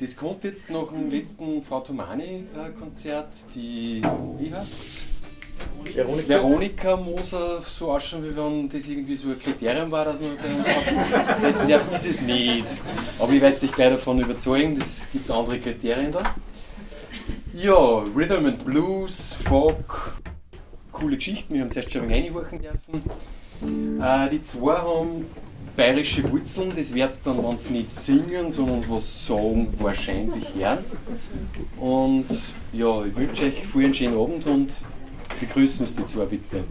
das kommt jetzt nach dem letzten Frau Tomani-Konzert, die, wie heißt's? Veronika. Veronika Moser so ausschauen, wie wenn das irgendwie so ein Kriterium war, dass man bei uns auftreten darf, ist es nicht. Aber ich werde sich gleich davon überzeugen, es gibt andere Kriterien da. Ja, Rhythm and Blues, Folk, coole Geschichten, wir haben es erst schon reinhorchen dürfen. Äh, die zwei haben bayerische Wurzeln, das wird dann, wenn sie nicht singen, sondern was sagen, wahrscheinlich hören. Und ja, ich wünsche euch einen schönen Abend und begrüßen uns die zwei bitte.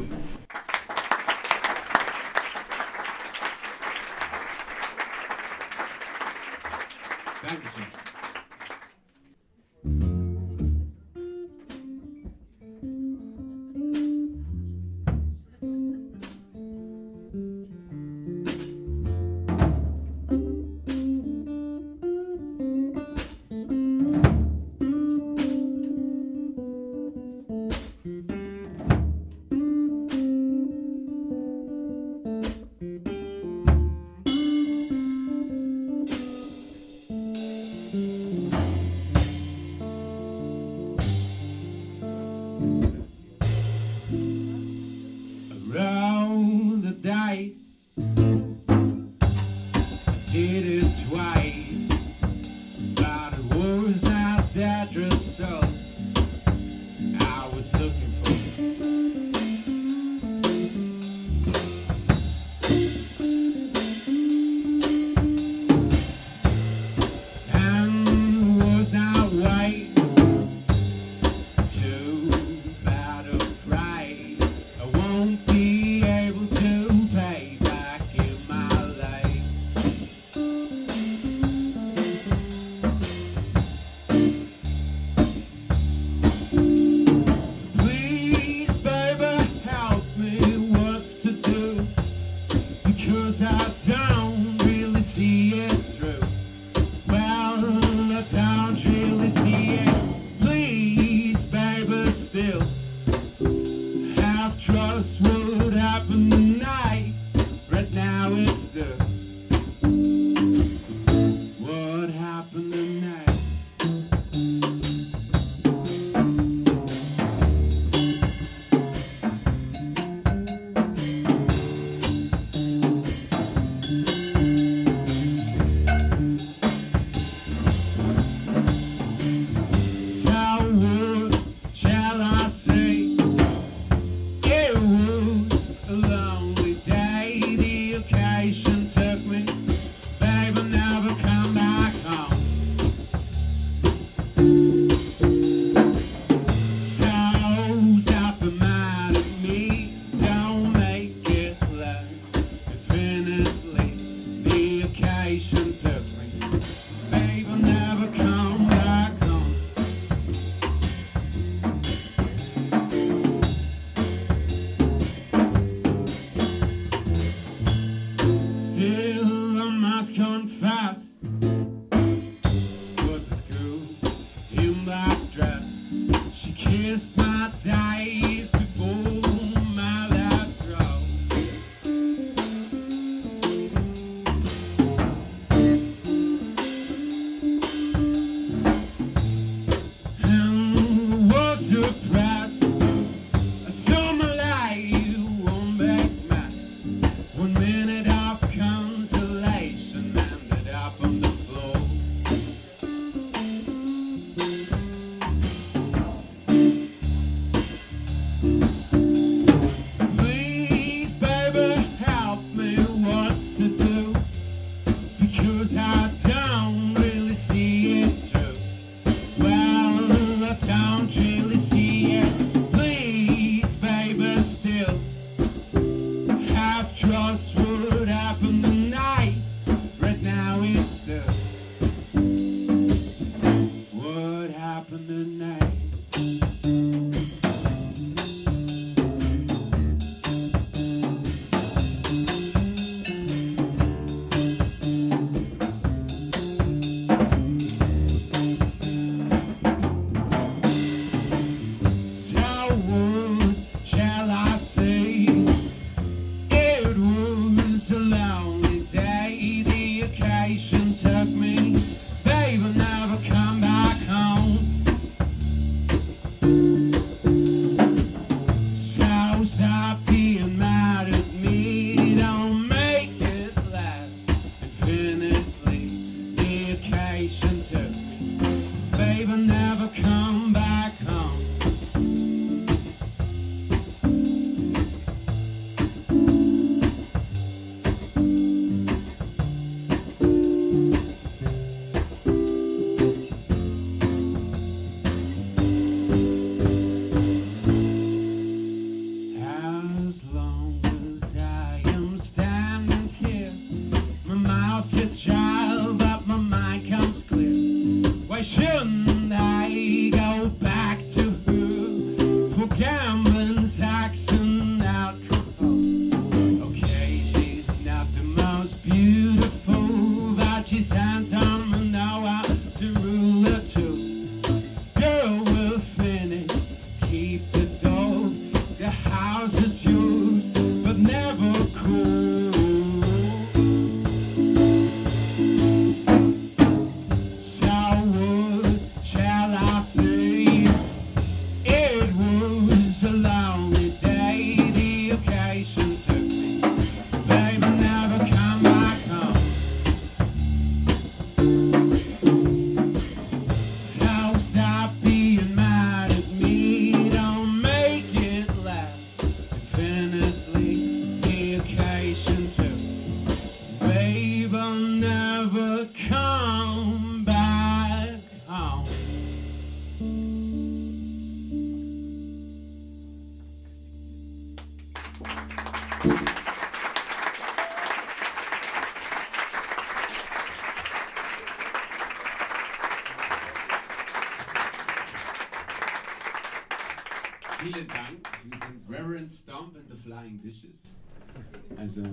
Also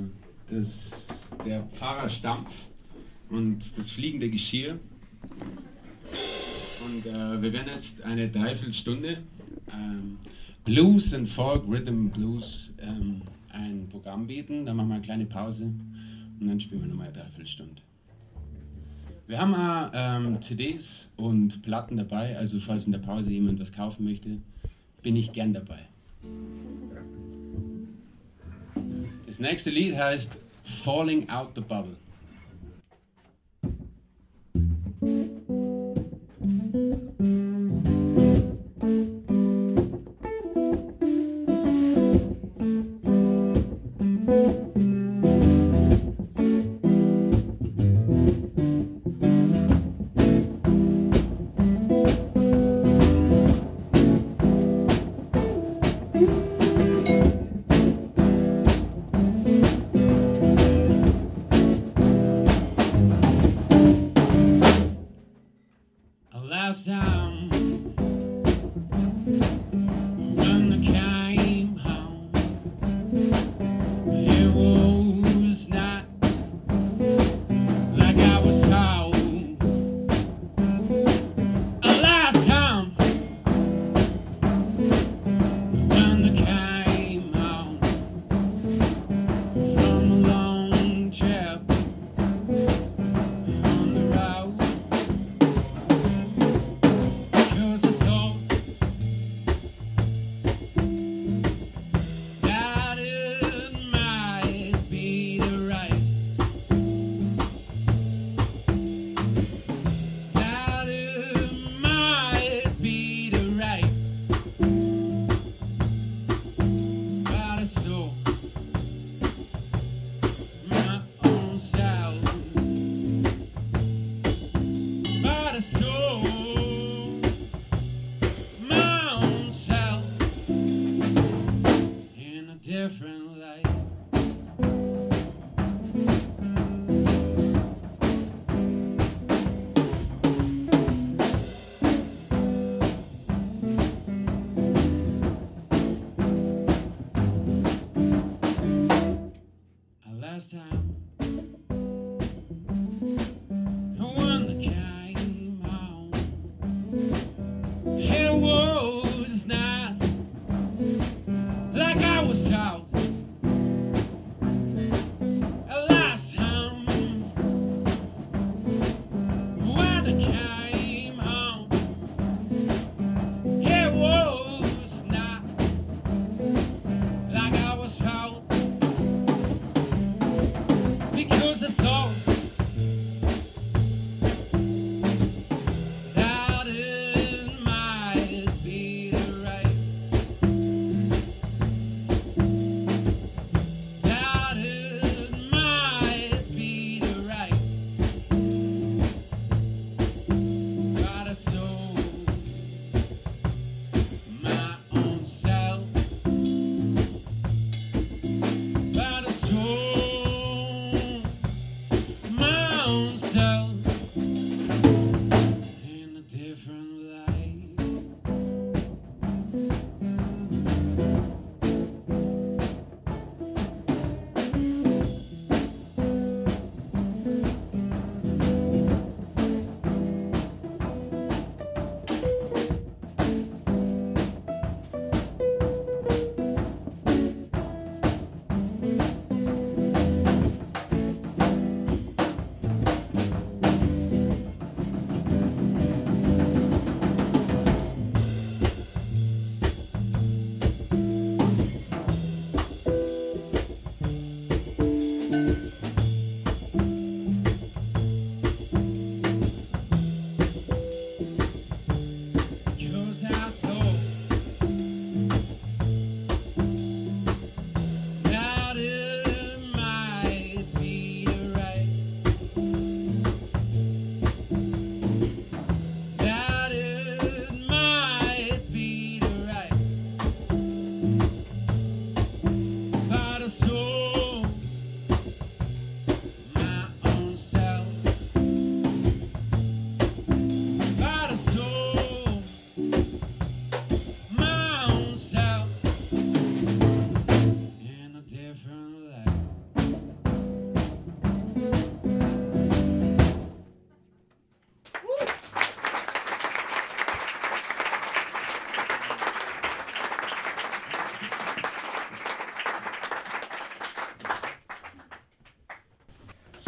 das, der Pfarrerstampf und das fliegende Geschirr. Und äh, wir werden jetzt eine Dreiviertelstunde ähm, Blues und Folk, Rhythm Blues ähm, ein Programm bieten. Dann machen wir eine kleine Pause und dann spielen wir nochmal eine Dreiviertelstunde. Wir haben auch ähm, CDs und Platten dabei, also falls in der Pause jemand was kaufen möchte, bin ich gern dabei. Das nächste Lied heißt Falling Out the Bubble.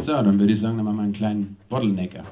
ja, dann würde ich sagen, dann machen wir einen kleinen Bottlenecker.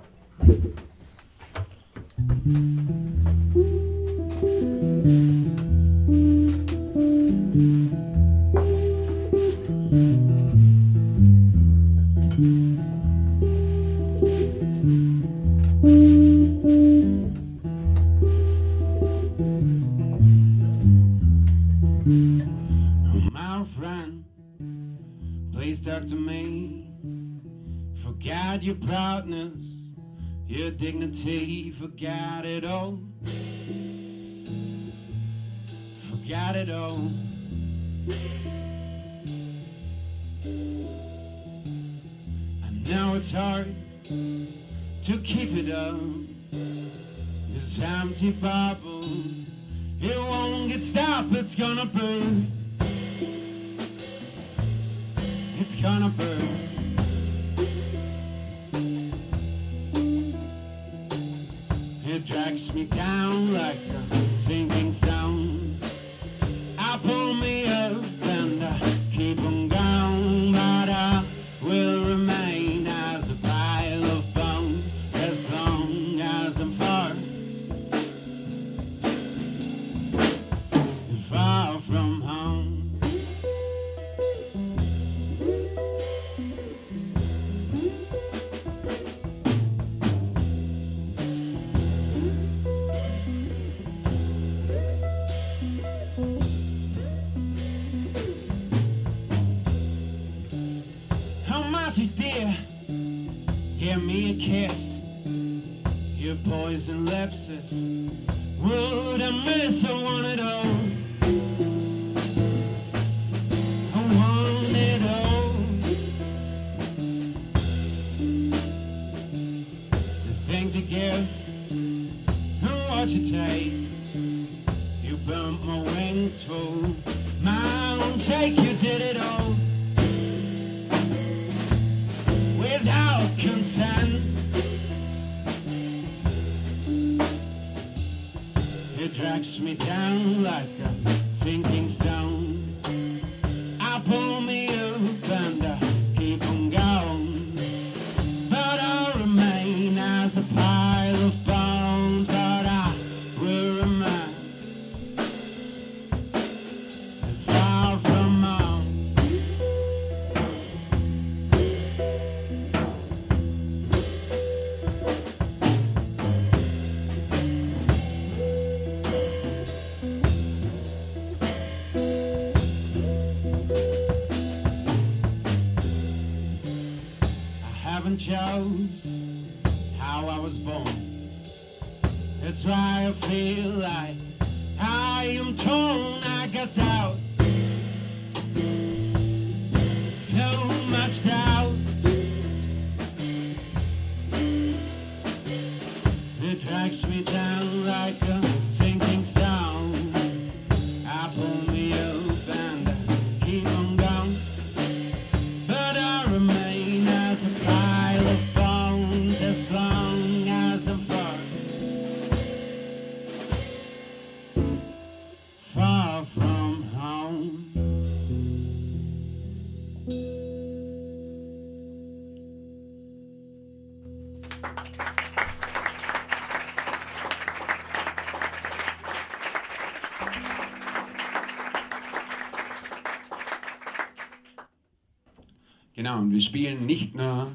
Genau, und wir spielen nicht nur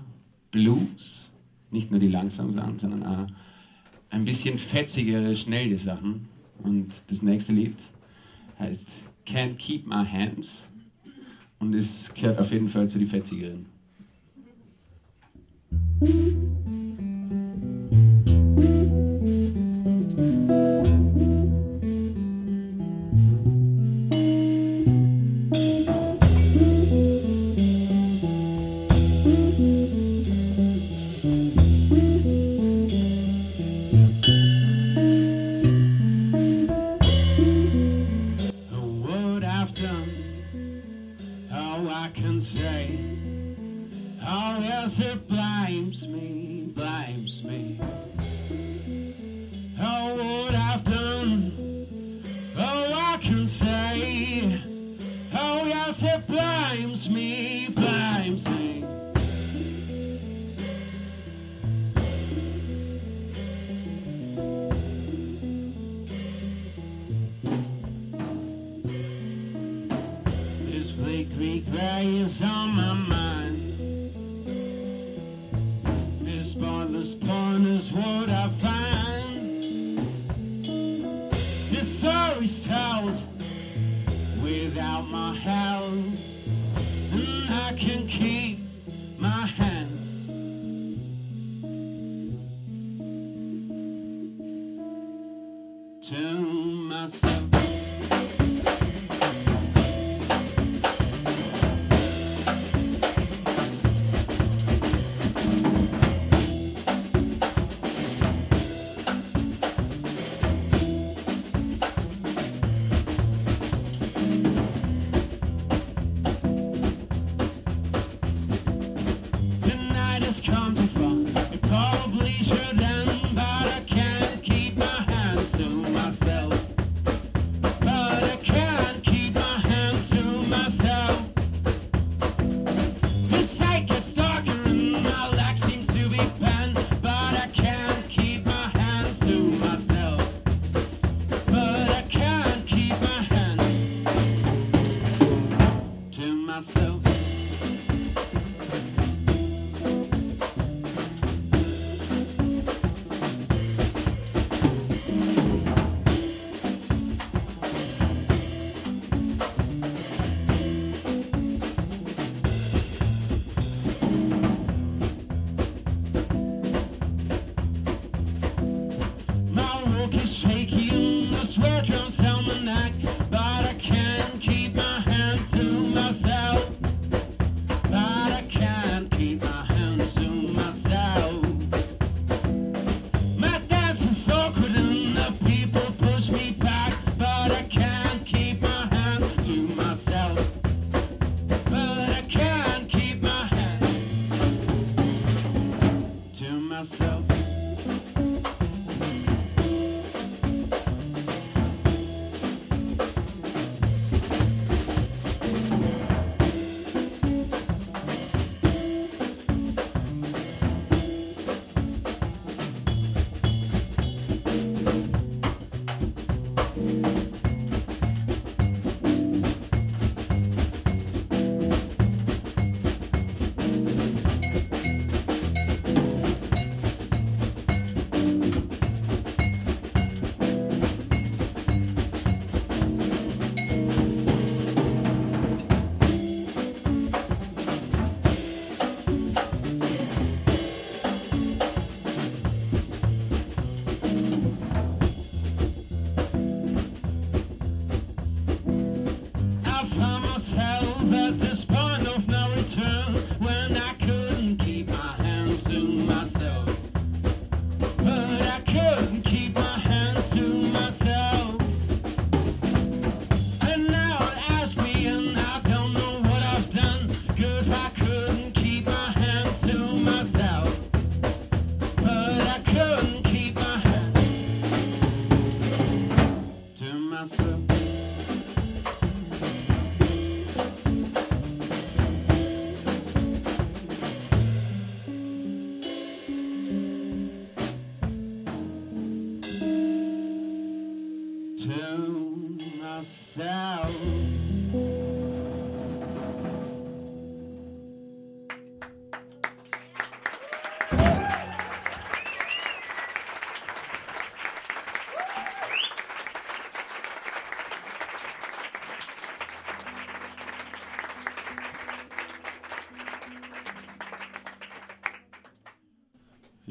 Blues, nicht nur die langsamen Sachen, sondern auch ein bisschen fetzigere, schnelle Sachen. Und das nächste Lied heißt Can't Keep My Hands und es gehört auf jeden Fall zu den fetzigeren.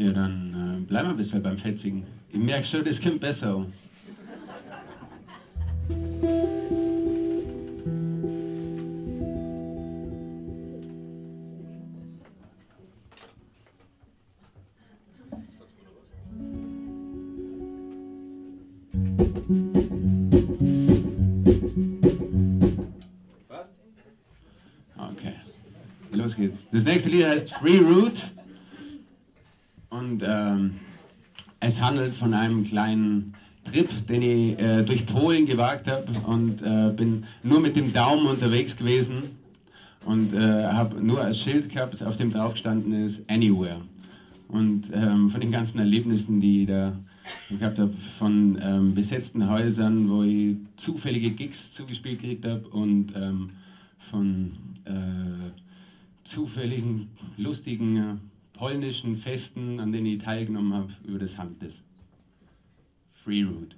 Ja, dann äh, bleiben wir bisschen beim Fetzigen. Ich merke schon, das kommt besser. Okay, los geht's. Das nächste Lied heißt Free Root. Ähm, es handelt von einem kleinen Trip, den ich äh, durch Polen gewagt habe und äh, bin nur mit dem Daumen unterwegs gewesen und äh, habe nur als Schild gehabt, auf dem drauf gestanden ist Anywhere. Und ähm, von den ganzen Erlebnissen, die ich da gehabt habe, von ähm, besetzten Häusern, wo ich zufällige Gigs zugespielt gekriegt habe und ähm, von äh, zufälligen, lustigen äh, polnischen Festen, an denen ich teilgenommen habe, über das Handbiss. Free Root.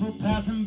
people passing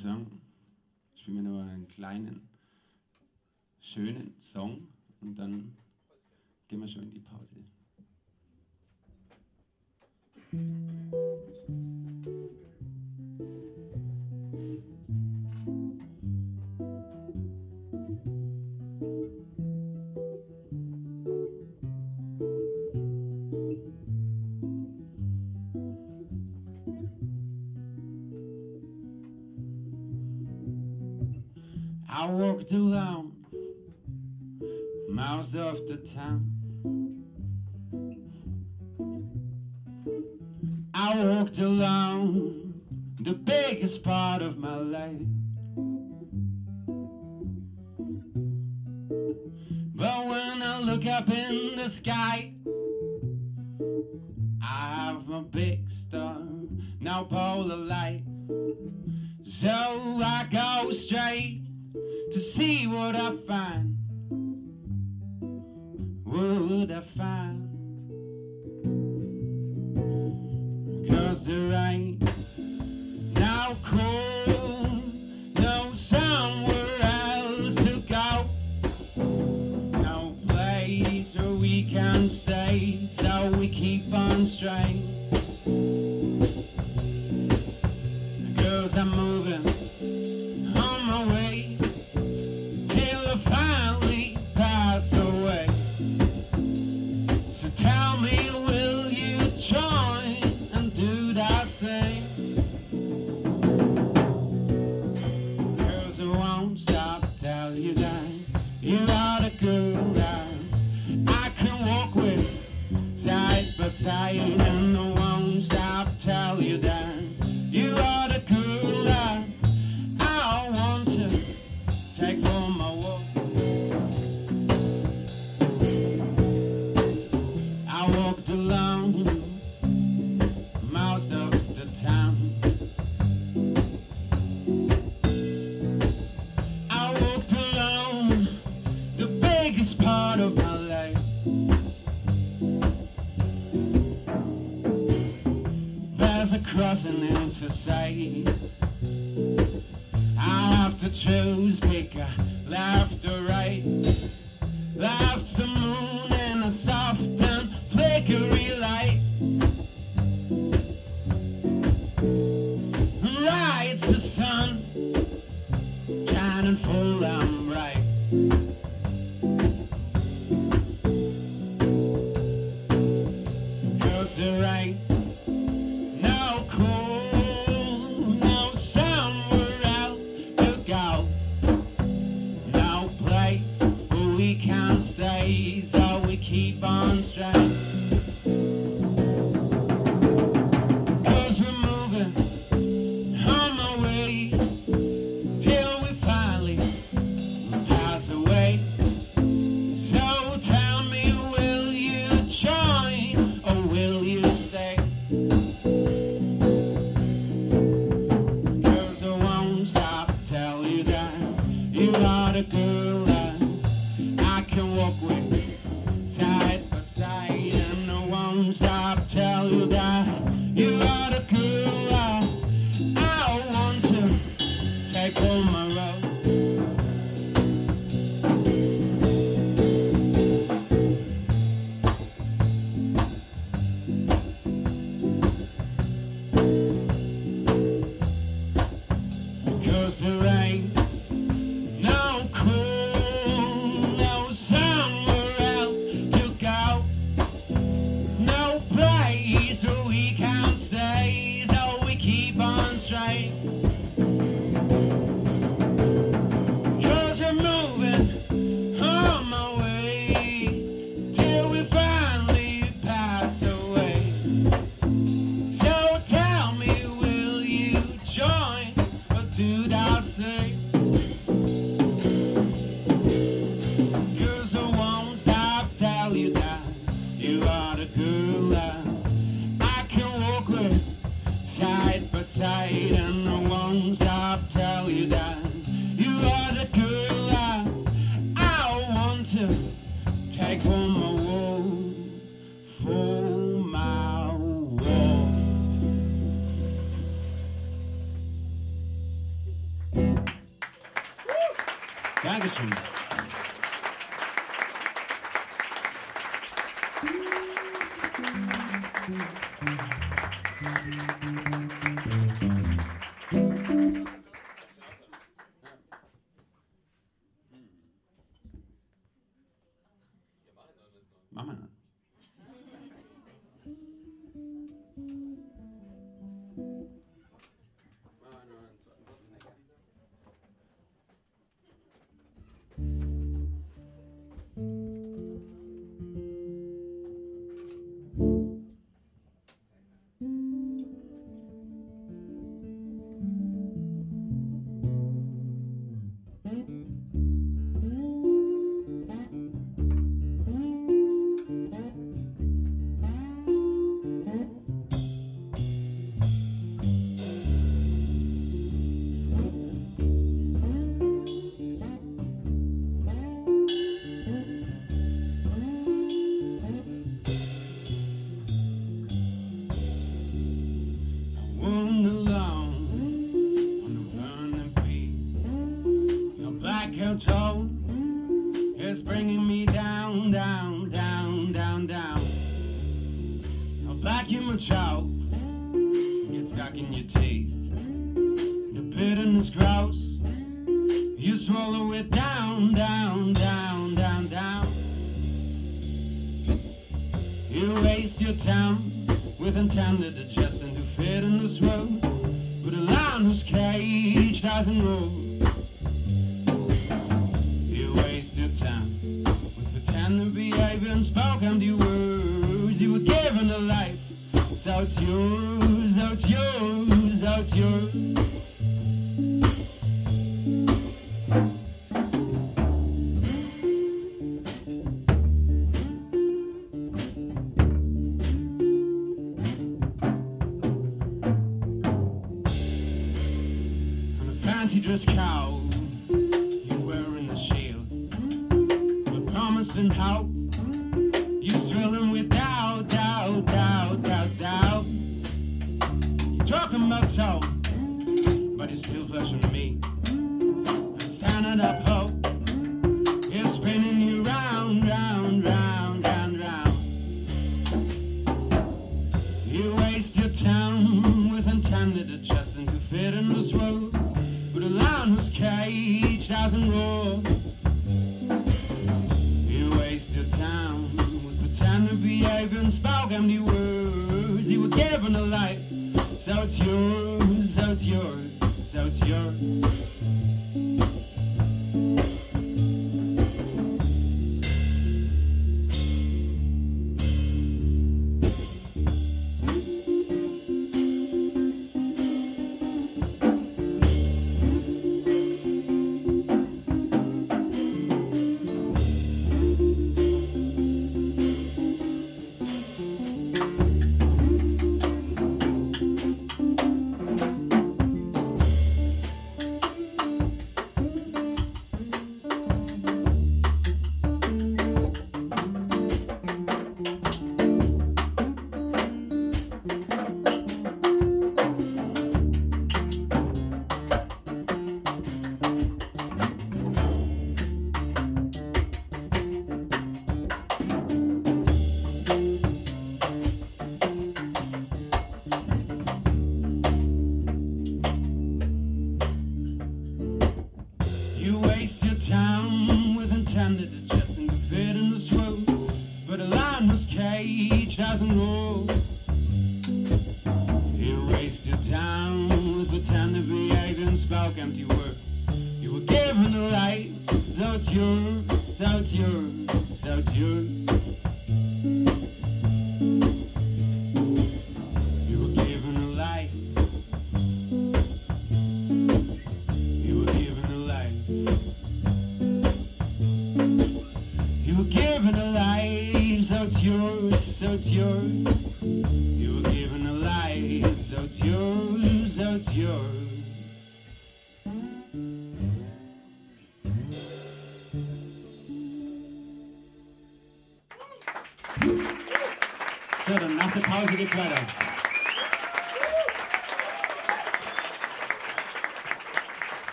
ich sagen, spielen wir noch einen kleinen, schönen Song und dann gehen wir schon in die Pause. Walked alone miles off the town. I walked alone the biggest part of my life. But when I look up in the sky, there ain't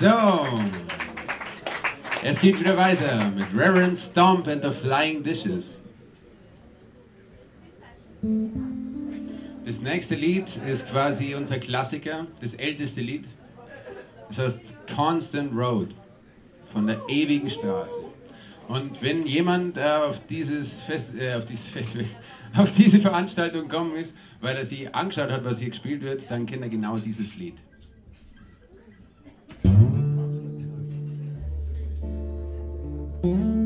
So, es geht wieder weiter mit Reverend Stomp and the Flying Dishes. Das nächste Lied ist quasi unser Klassiker, das älteste Lied. Das heißt Constant Road von der ewigen Straße. Und wenn jemand äh, auf, dieses Fest, äh, auf dieses Festival, auf diese Veranstaltung gekommen ist, weil er sich angeschaut hat, was hier gespielt wird, dann kennt er genau dieses Lied. Mm-hmm.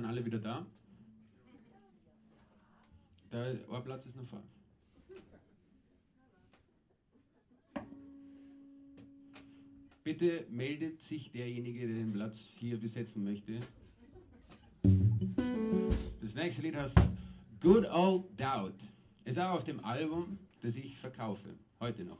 sind alle wieder da? Der Ohrplatz ist noch voll. Bitte meldet sich derjenige, der den Platz hier besetzen möchte. Das nächste Lied heißt Good Old Doubt. Es Ist auch auf dem Album, das ich verkaufe, heute noch.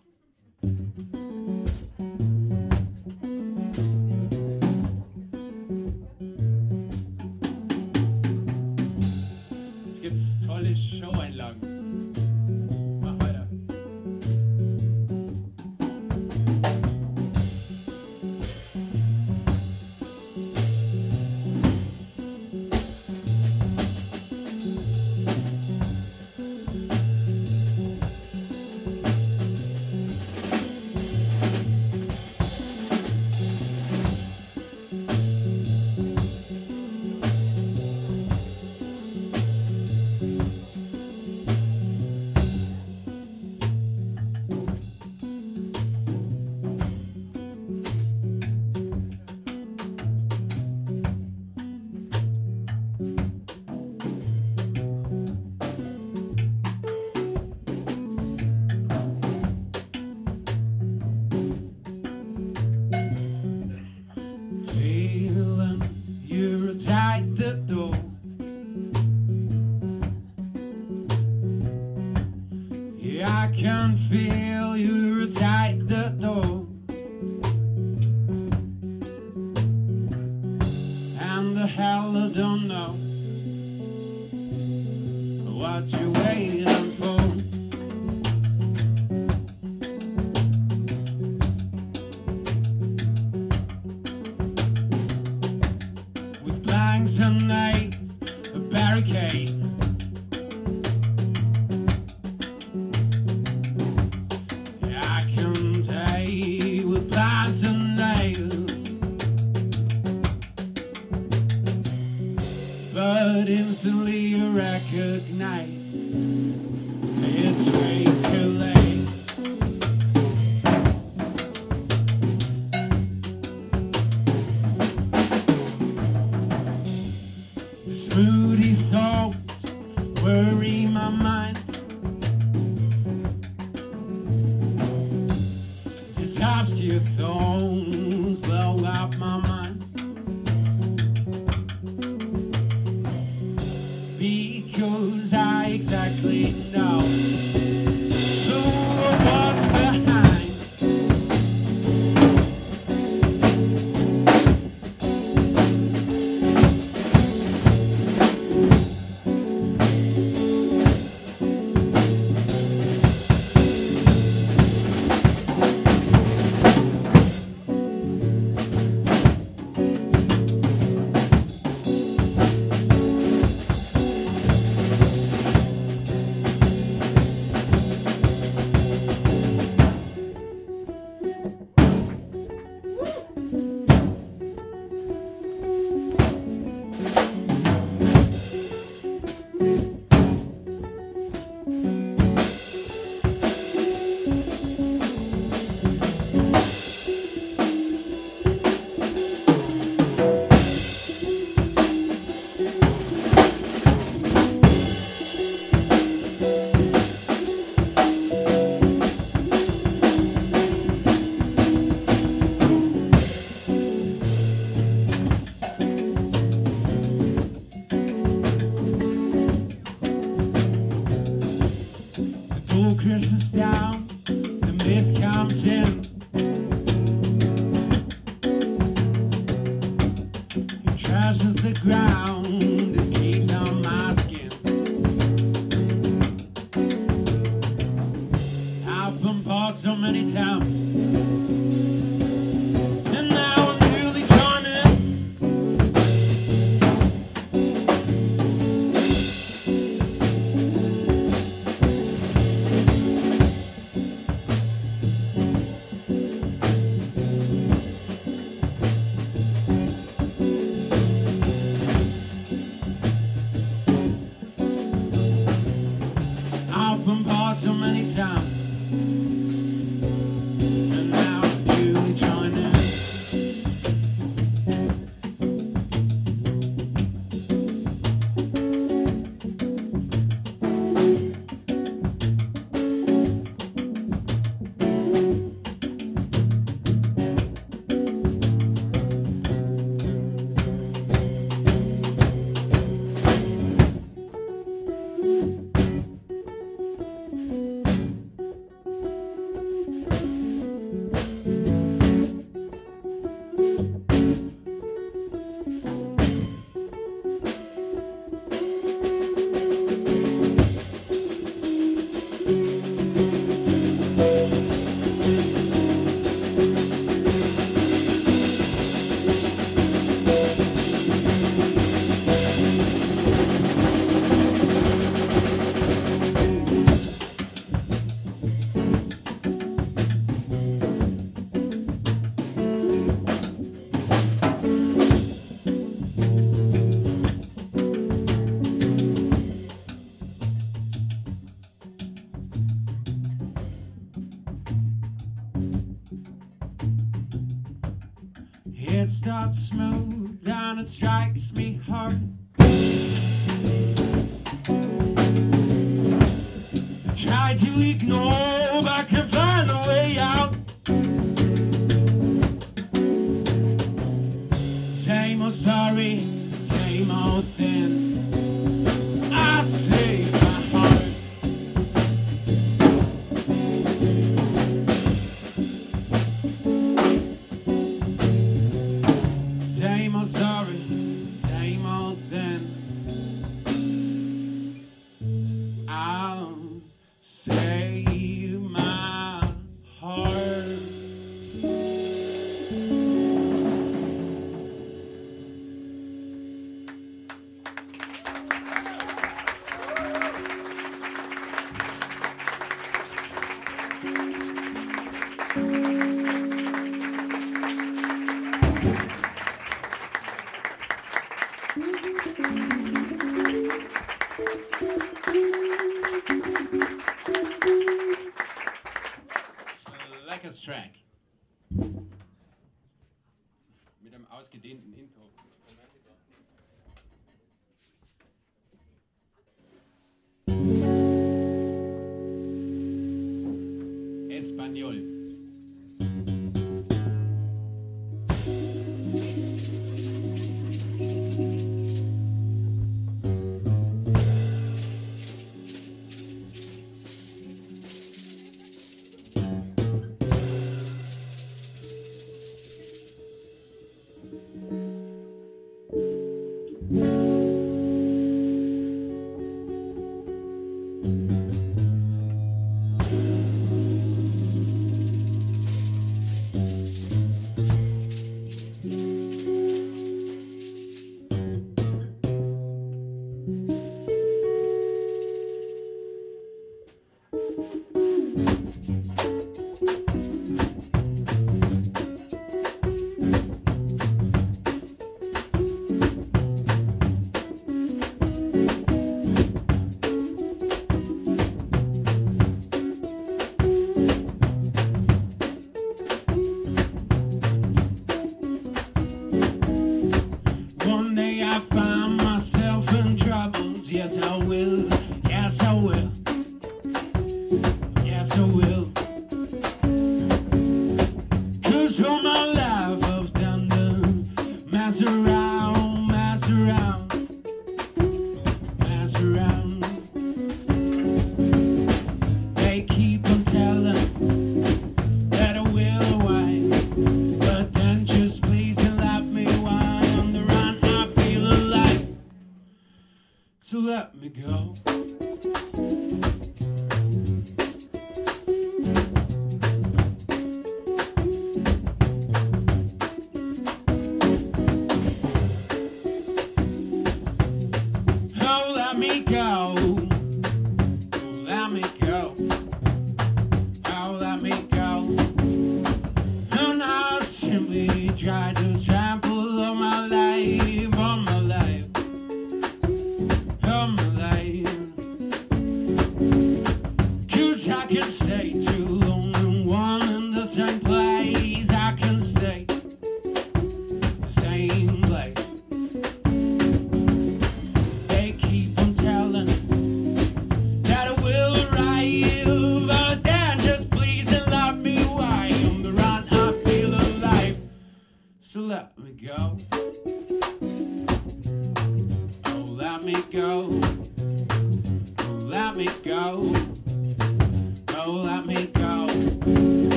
Go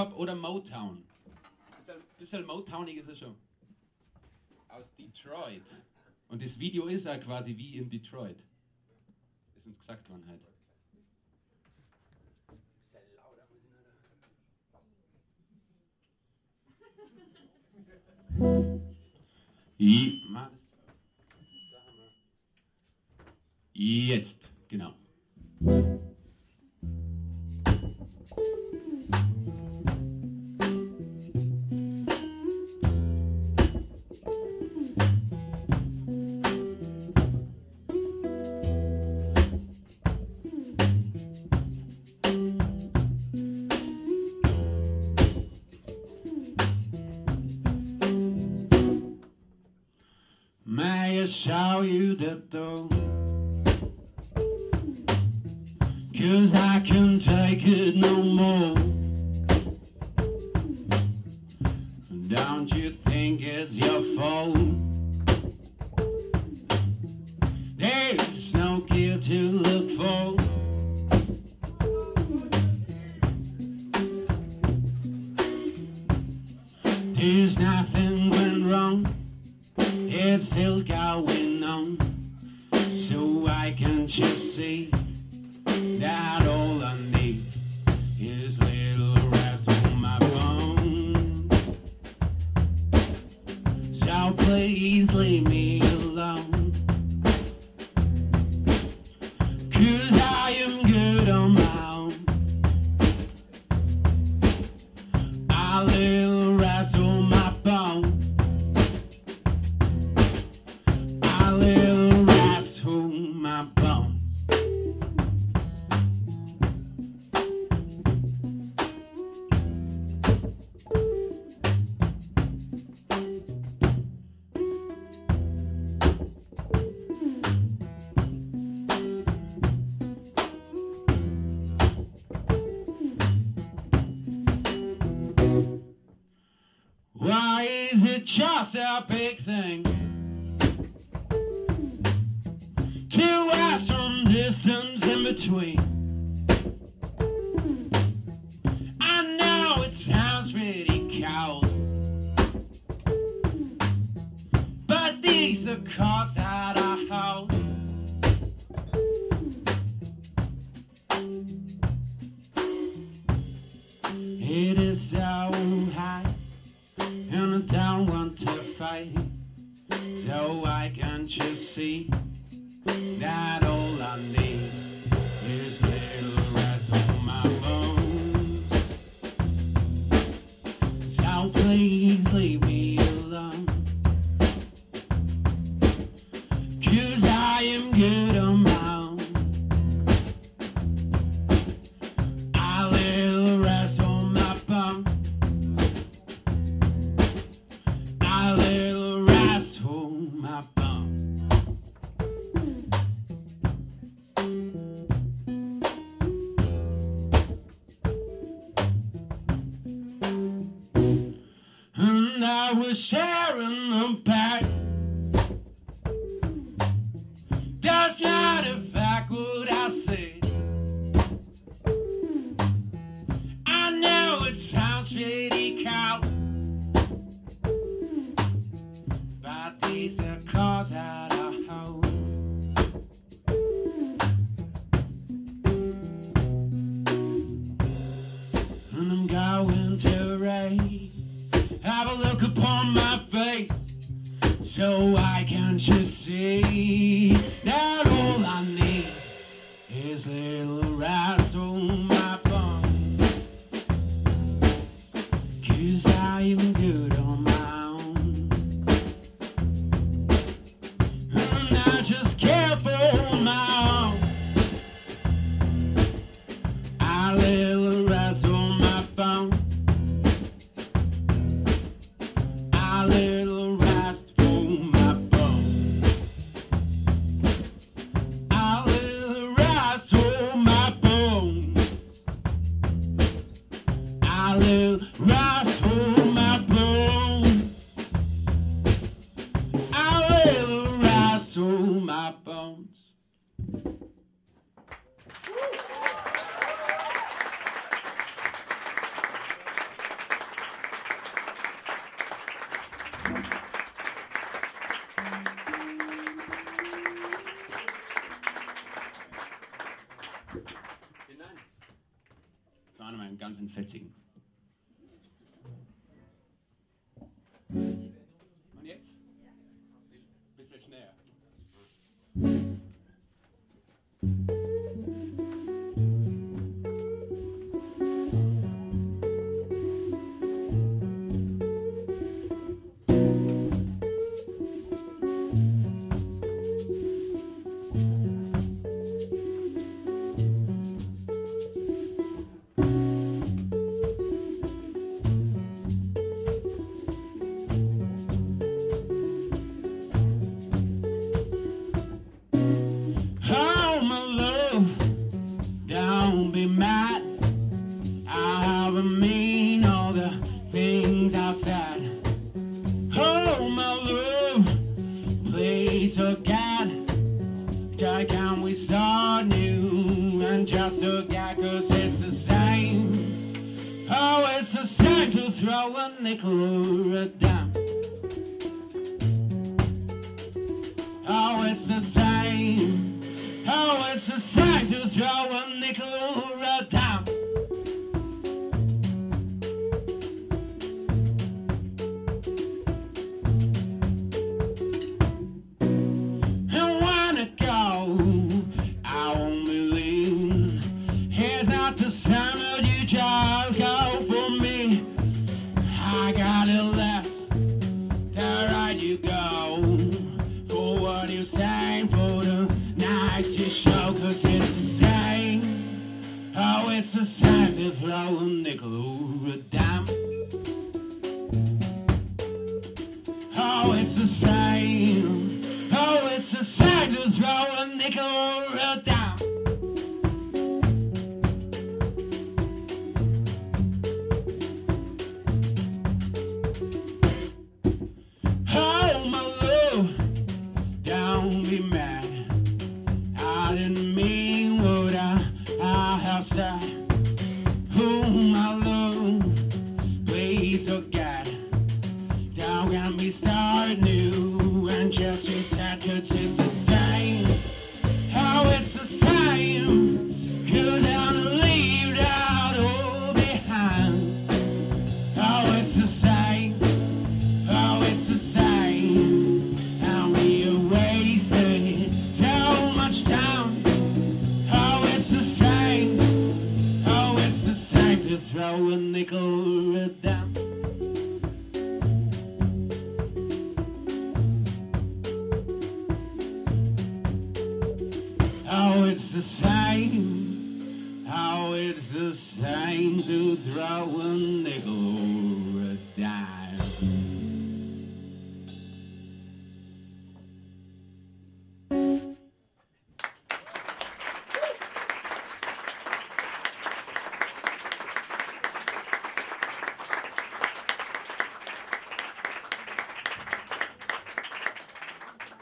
Hip-Hop oder Motown? Ein bisschen Motownig ist er schon. Aus Detroit. Und das Video ist ja quasi wie in Detroit. Ist uns gesagt worden halt. Jetzt, genau. how you did though. Cause I can take it no more. myself big thing, Two awesome from distance in between.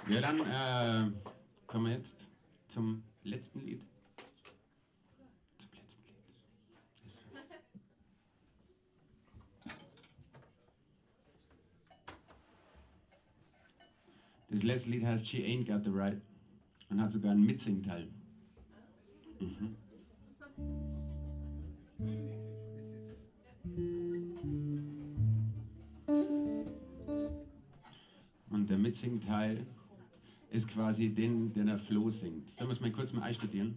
Ja, dann äh, kommen wir jetzt zum letzten Lied. Zum letzten Lied. Das letzte Lied heißt She Ain't Got the Right und hat sogar einen Mitsingteil. Mhm. Und der Mitsingteil ist quasi den, der der Flo singt. Sollen wir es mal kurz mal einstudieren?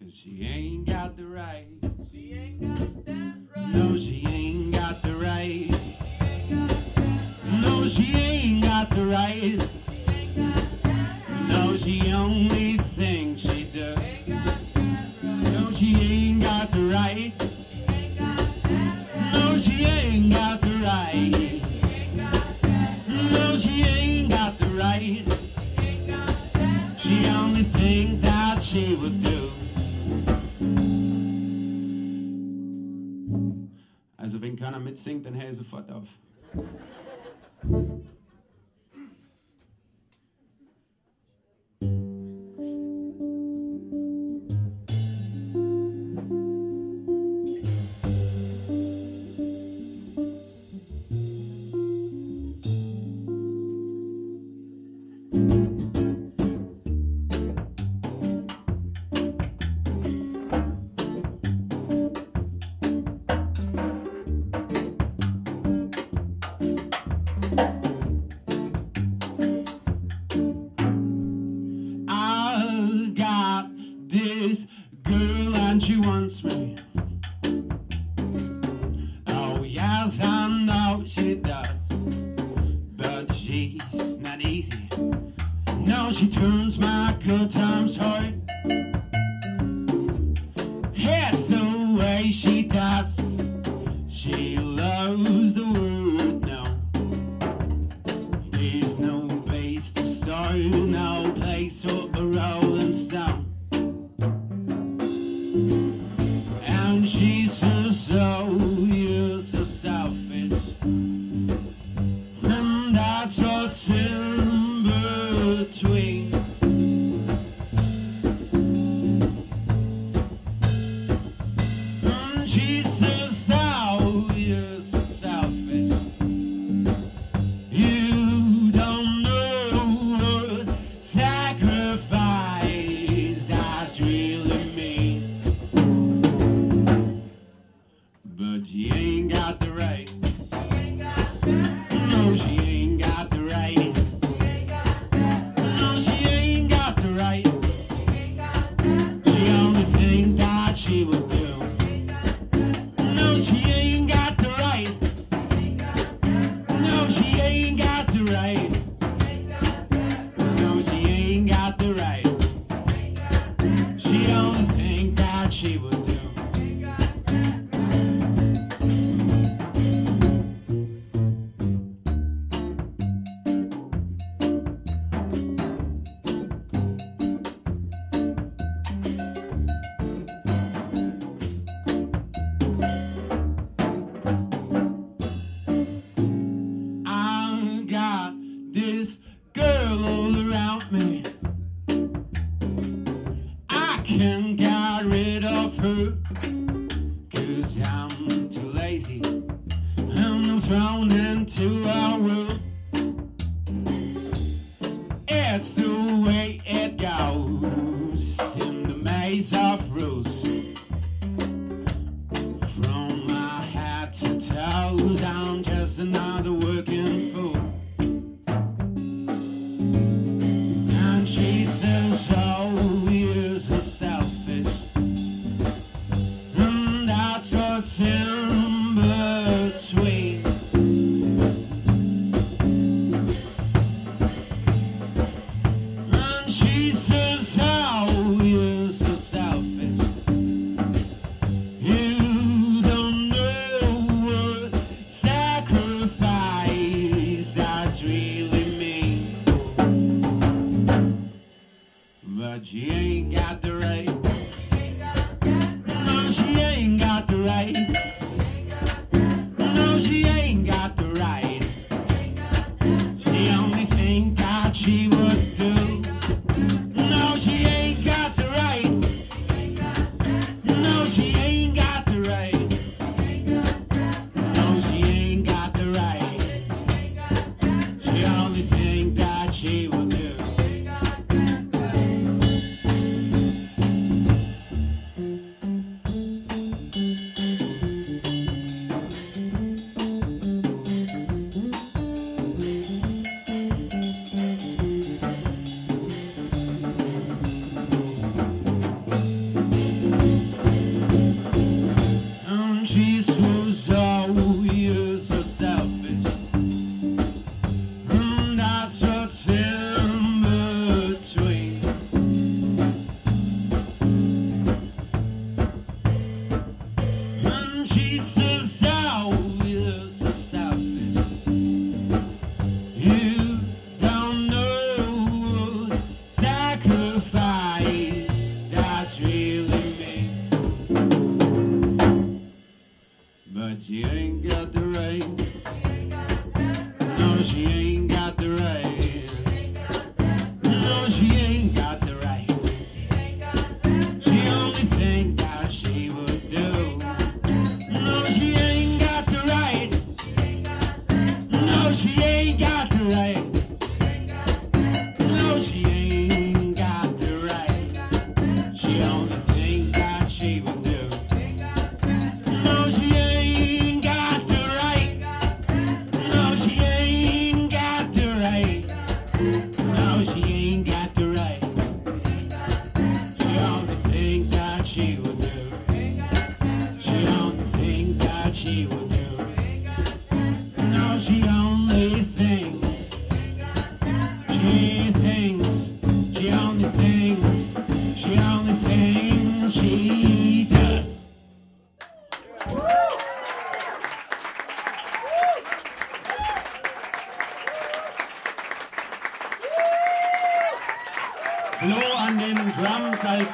Cause she ain't got the right. She ain't got that right. No, she ain't got the right. No, she ain't got the right. Also wenn keiner mitsingt, dann höre ich sofort auf.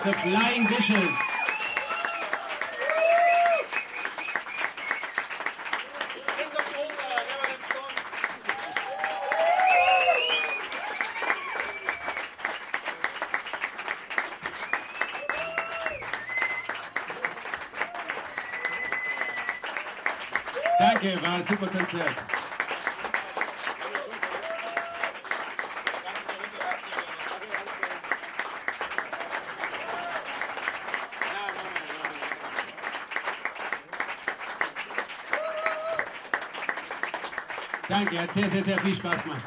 The Flying Dishes. Danke, war ein super Konzert. Danke, hat sehr, sehr, sehr viel Spaß gemacht.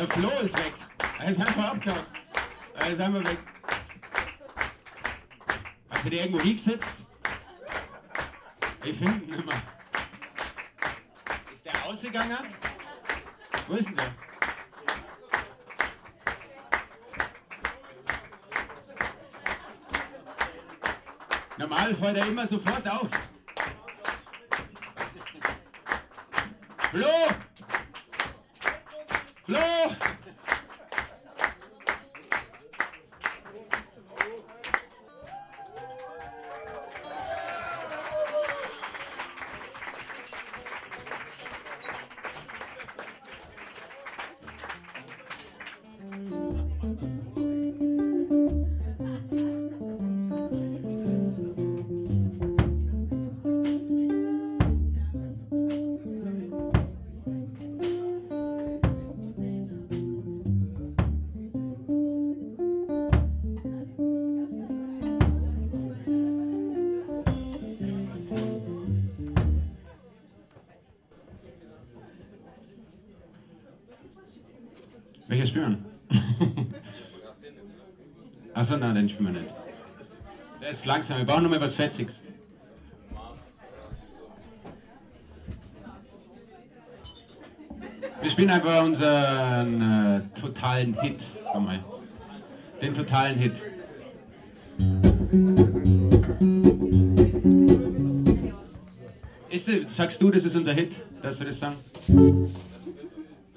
Der Flo ist weg. Er ist einfach abgehauen. Er ist einfach weg. Hast du dir irgendwo hingesetzt? Ich finde ihn mehr. Ist der ausgegangen? Wo ist denn der? Normal fällt er immer sofort auf. Flo! Achso, nein, den spielen wir nicht. Der ist langsam, wir brauchen nur mal was Fetziges. Wir spielen einfach unseren äh, totalen Hit. Komm mal. Den totalen Hit. Ist, sagst du, das ist unser Hit? Darfst du das sagen? Du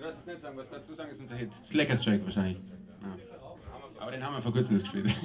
darfst es nicht sagen, was darfst du sagen, ist unser Hit? Slacker Strike wahrscheinlich. Ja. Aber den haben wir vor kurzem nicht gespielt.